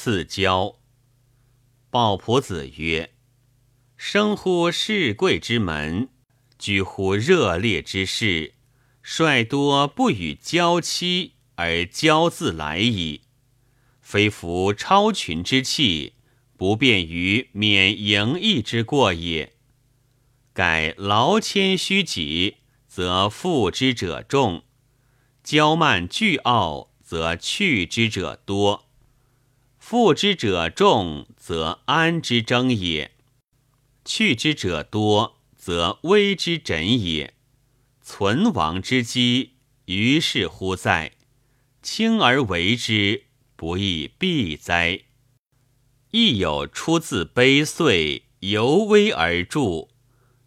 赐交。鲍仆子曰：“生乎世贵之门，居乎热烈之事，率多不与交妻，而交自来矣。非服超群之气，不便于免盈溢之过也。盖劳谦虚己，则负之者众；骄慢倨傲，则去之者多。”负之者众，则安之争也；去之者多，则危之枕也。存亡之机，于是乎在。轻而为之，不亦必哉？亦有出自悲岁，犹危而著，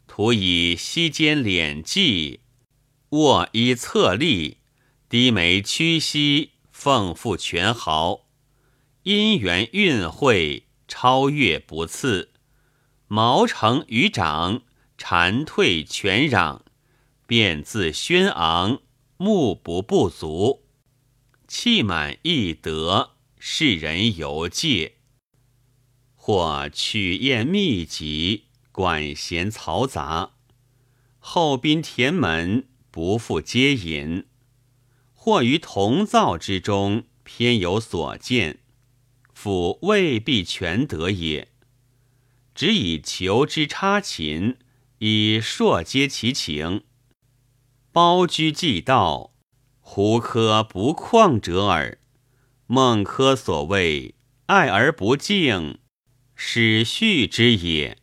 徒以膝间敛迹，卧以侧立，低眉屈膝，奉付全毫。因缘运会，超越不次；毛成于掌，蝉退全壤，便自轩昂，目不不足，气满意得，世人犹戒。或曲宴密集，管弦嘈杂，后宾填门，不复接引；或于同灶之中，偏有所见。夫未必全得也，只以求之插琴，以硕接其情。包居既道，胡科不旷者耳。孟轲所谓爱而不敬，始序之也。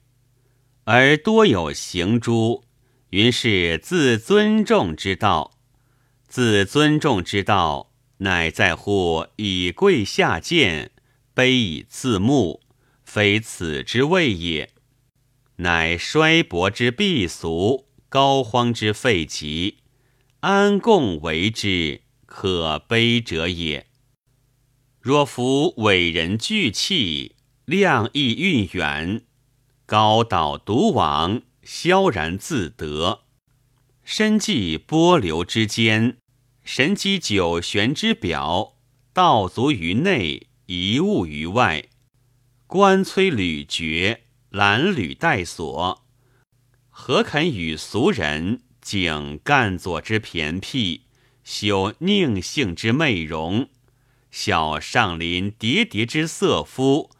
而多有行诸，云是自尊重之道。自尊重之道，乃在乎以贵下贱。卑以自牧，非此之谓也。乃衰薄之避俗，膏荒之废疾，安共为之可悲者也。若夫伟人聚气，量亦运远，高岛独往，萧然自得，身寄波流之间，神机九玄之表，道足于内。一物于外，关催屡绝，拦履带锁，何肯与俗人景干左之偏僻，修佞幸之媚容，小上林叠叠之色夫，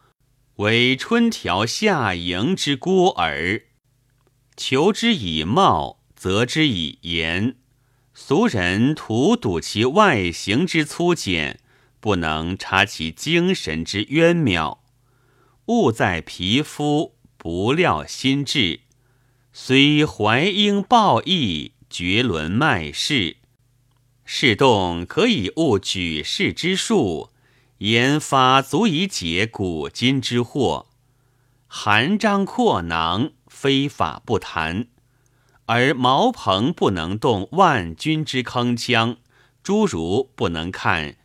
为春条下迎之孤儿，求之以貌，择之以言，俗人徒睹其外形之粗简。不能察其精神之渊妙，物在皮肤，不料心智。虽怀英抱义，绝伦迈世，事动可以悟举世之术，言发足以解古今之惑。含章阔囊，非法不谈；而茅棚不能动万钧之铿锵，诸如不能看。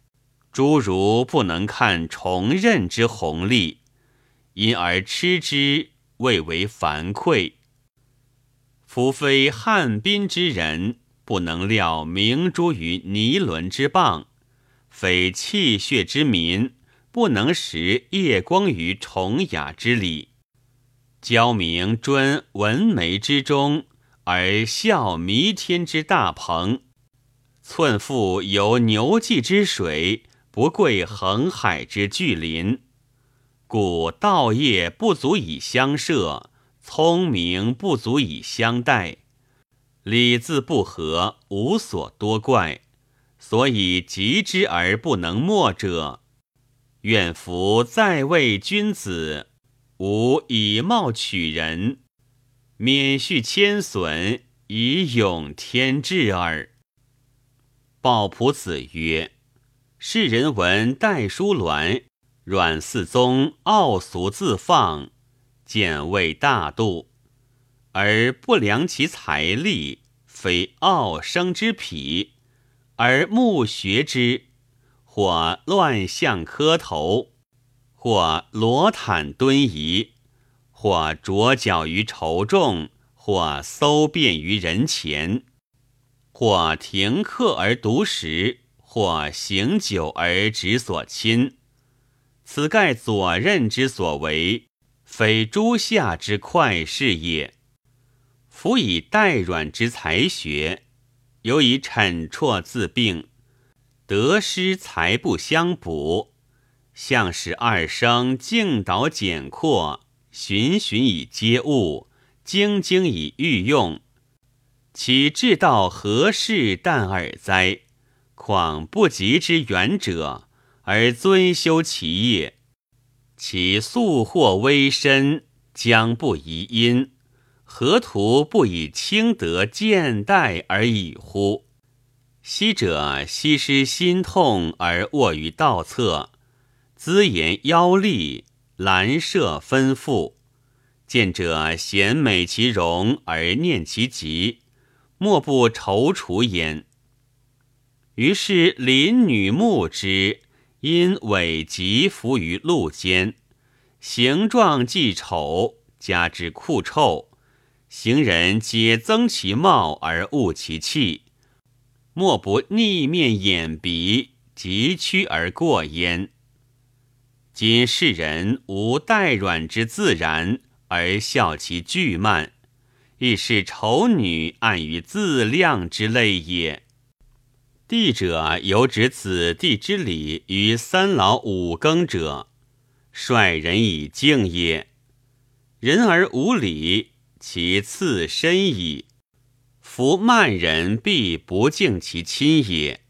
诸如不能看重任之红利，因而痴之，未为樊愧。夫非汉宾之人，不能料明珠于泥轮之蚌；非气血之民，不能识夜光于崇雅之礼。教明尊文眉之中，而笑弥天之大鹏；寸腹有牛迹之水。不贵恒海之巨林，故道业不足以相涉，聪明不足以相待，礼字不合，无所多怪。所以及之而不能没者，愿夫在位君子，无以貌取人，免续谦损，以永天志耳。鲍仆子曰。世人闻戴叔鸾、阮嗣宗傲俗自放，见为大度，而不量其财力，非傲生之癖，而慕学之，或乱象磕头，或裸袒敦仪，或着脚于愁众，或搜遍于人前，或停课而独食。或行久而止所亲，此盖左任之所为，非诸下之快事也。夫以代阮之才学，尤以惩辍自病，得失才不相补，向使二生静导简括，循循以接物，精精以御用。岂至道何事但尔哉？况不及之远者，而尊修其业，其素或微身，将不疑因？何图不以轻德见待而已乎？昔者西施心痛而卧于道侧，姿言腰立，兰舍分腹，见者嫌美其容而念其疾。莫不踌躇焉。于是邻女目之，因尾疾伏于路间，形状既丑，加之酷臭，行人皆增其貌而恶其气，莫不逆面掩鼻，疾趋而过焉。今世人无待软之自然，而笑其巨慢。亦是丑女暗于自量之类也。地者有指子弟之礼于三老五更者，率人以敬也。人而无礼，其次身矣。夫慢人必不敬其亲也。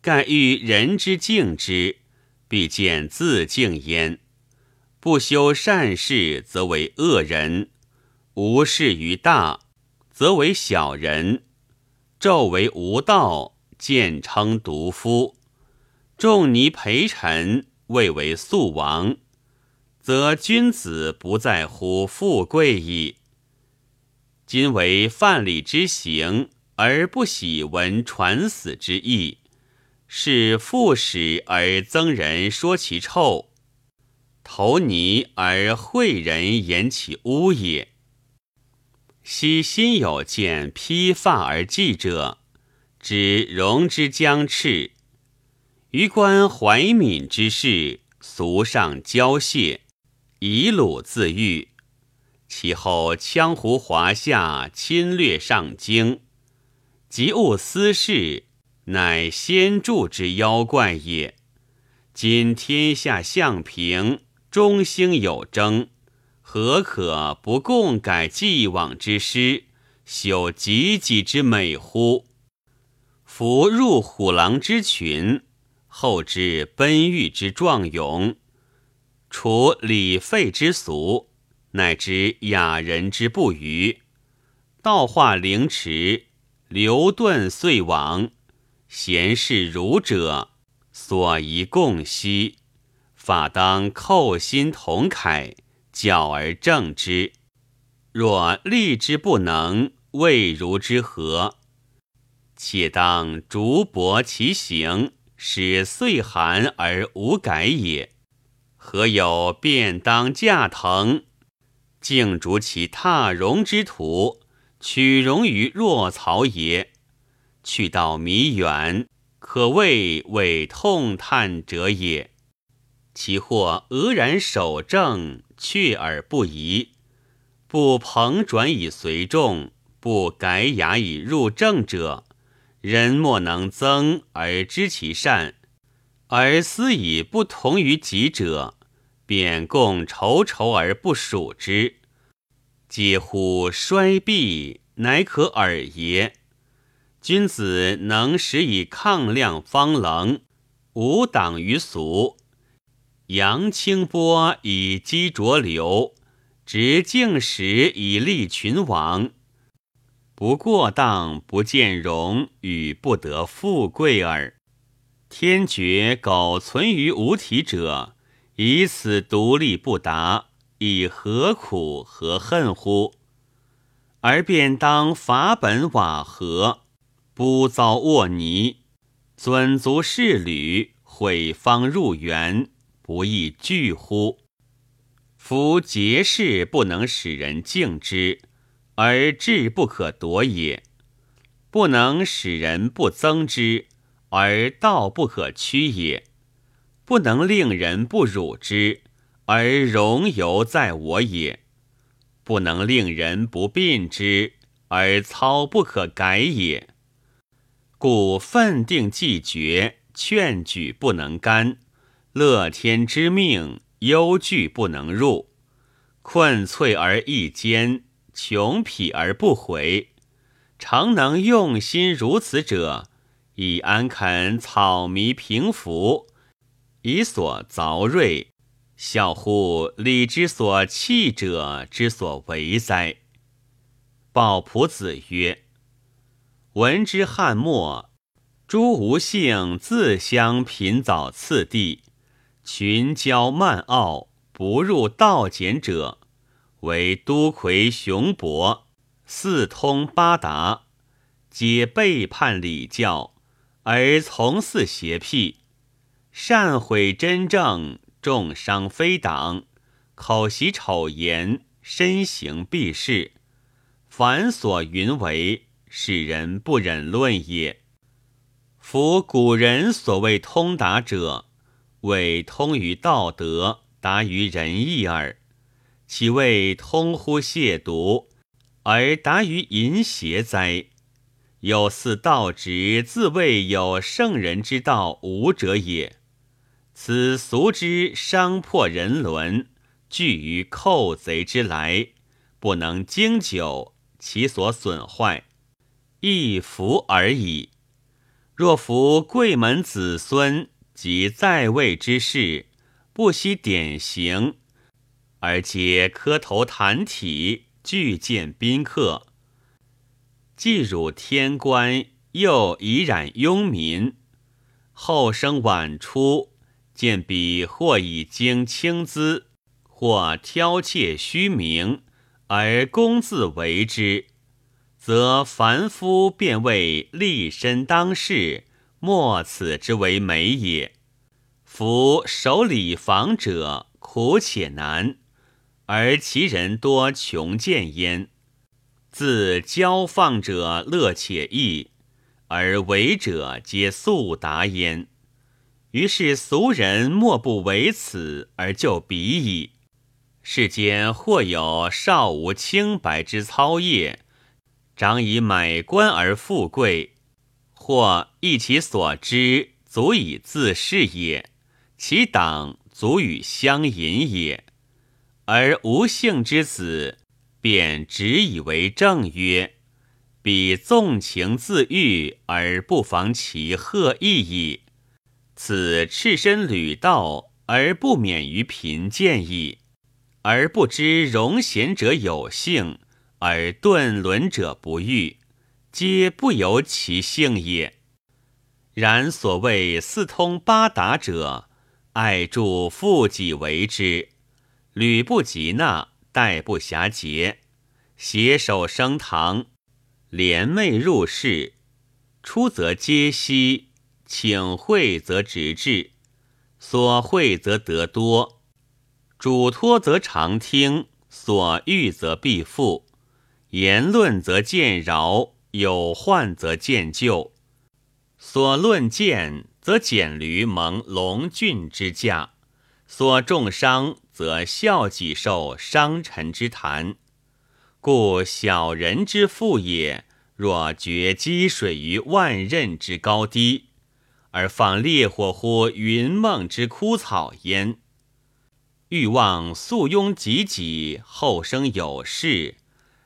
盖欲人之敬之，必见自敬焉。不修善事，则为恶人。无事于大，则为小人；纣为无道，见称独夫；仲尼陪臣，谓为素王，则君子不在乎富贵矣。今为范蠡之行，而不喜闻传死之意，是复始而增人说其臭，投泥而惠人言其污也。昔心有见披发而祭者，知容之将赤；余观怀敏之事，俗上交谢，以鲁自喻。其后羌胡华夏侵略上京，及物私事，乃先著之妖怪也。今天下相平，中兴有争。何可不共改既往之失，修汲汲之美乎？夫入虎狼之群，后知奔玉之壮勇，除礼废之俗，乃知雅人之不愚，道化凌迟，流遁遂亡，贤士儒者所宜共惜，法当叩心同慨。教而正之，若立之不能，未如之何？且当逐薄其行，使岁寒而无改也。何有便当驾腾，径逐其踏荣之途，取荣于若曹也？去道弥远，可谓为痛叹者也。其或俄然守正。去而不移，不蓬转以随众，不改雅以入正者，人莫能增而知其善；而思以不同于己者，便共仇仇而不属之，嗟乎衰弊，乃可尔也？君子能使以抗量方棱，无党于俗。扬清波以积浊流，执静时以利群王。不过当，不见荣，与不得富贵耳。天绝苟存于无体者，以此独立不达，以何苦何恨乎？而便当法本瓦合，不遭卧泥，尊足侍履，毁方入园。不亦惧乎？夫节事不能使人敬之，而志不可夺也；不能使人不增之，而道不可屈也；不能令人不辱之，而容犹在我也；不能令人不病之，而操不可改也。故愤定既决，劝举不能干，乐天之命，忧惧不能入，困脆而易坚，穷痞而不悔。常能用心如此者，以安肯草迷平服，以所凿锐，笑乎礼之所弃者之所为哉？鲍仆子曰：“闻之汉末，诸吴姓自相贫早次第，群骄慢傲，不入道简者，为都魁雄伯。”四通八达，皆背叛礼教，而从祀邪僻，善毁真正，重伤非党，口习丑言，身行避世，凡所云为，使人不忍论也。夫古人所谓通达者，谓通于道德，达于仁义耳，其谓通乎亵渎？而达于淫邪哉？有似道直自谓有圣人之道无者也。此俗之伤破人伦，惧于寇贼之来，不能经久，其所损坏，亦服而已。若服贵门子孙及在位之士，不惜典刑，而皆磕头谈体。拒见宾客，既辱天官，又以染庸民。后生晚出，见彼或以经轻资，或挑窃虚名，而公自为之，则凡夫便为立身当世，莫此之为美也。夫守礼防者，苦且难。而其人多穷见焉，自交放者乐且易，而为者皆速达焉。于是俗人莫不为此而就彼矣。世间或有少无清白之操业，长以买官而富贵，或依其所知足以自是也，其党足与相引也。而无姓之子，便只以为正曰：“彼纵情自欲而不防其贺意矣。此赤身履道而不免于贫贱矣。而不知荣贤者有幸，而顿沦者不遇，皆不由其性也。然所谓四通八达者，爱助富己为之。”吕不及纳，待不暇节，携手升堂，联袂入室，出则皆悉，请会则直至，所会则得多，嘱托则常听，所欲则必复，言论则见饶，有患则见救，所论见则简驴蒙龙俊之驾，所重伤。则孝己受伤臣之谈，故小人之富也。若决积水于万仞之高低，而放烈火乎云梦之枯草焉。欲望素庸己己，后生有事，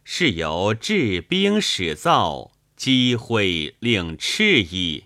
是由治兵始造，积灰令赤矣。